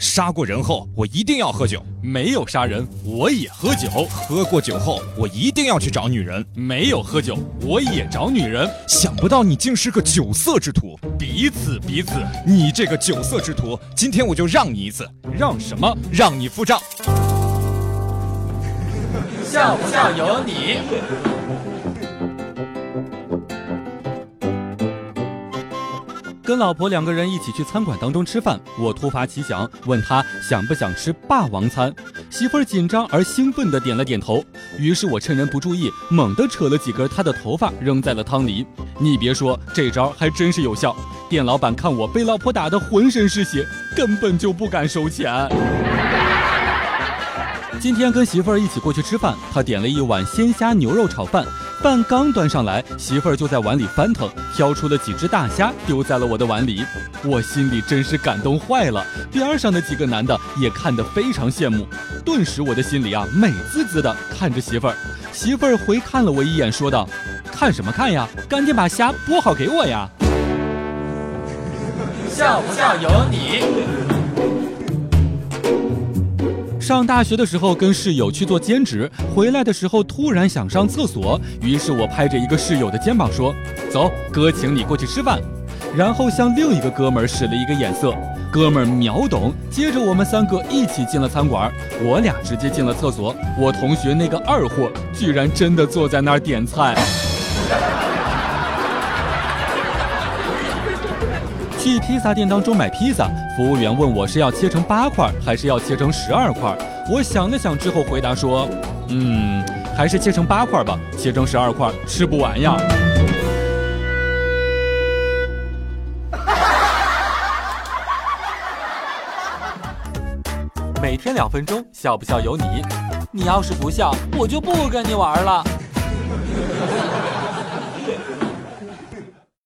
杀过人后，我一定要喝酒；没有杀人，我也喝酒；喝过酒后，我一定要去找女人；没有喝酒，我也找女人。想不到你竟是个酒色之徒，彼此彼此。你这个酒色之徒，今天我就让你一次，让什么？让你付账。笑不笑由你。跟老婆两个人一起去餐馆当中吃饭，我突发奇想问她想不想吃霸王餐，媳妇儿紧张而兴奋地点了点头。于是我趁人不注意，猛地扯了几根她的头发扔在了汤里。你别说，这招还真是有效。店老板看我被老婆打得浑身是血，根本就不敢收钱。今天跟媳妇儿一起过去吃饭，他点了一碗鲜虾牛肉炒饭，饭刚端上来，媳妇儿就在碗里翻腾，挑出了几只大虾丢在了我的碗里，我心里真是感动坏了。边上的几个男的也看得非常羡慕，顿时我的心里啊美滋滋的看着媳妇儿。媳妇儿回看了我一眼，说道：“看什么看呀？赶紧把虾剥好给我呀！”笑不笑由你。上大学的时候跟室友去做兼职，回来的时候突然想上厕所，于是我拍着一个室友的肩膀说：“走，哥请你过去吃饭。”然后向另一个哥们儿使了一个眼色，哥们儿秒懂。接着我们三个一起进了餐馆，我俩直接进了厕所，我同学那个二货居然真的坐在那儿点菜。去披萨店当中买披萨，服务员问我是要切成八块还是要切成十二块。我想了想之后回答说：“嗯，还是切成八块吧，切成十二块吃不完呀。”每天两分钟，笑不笑由你。你要是不笑，我就不跟你玩了。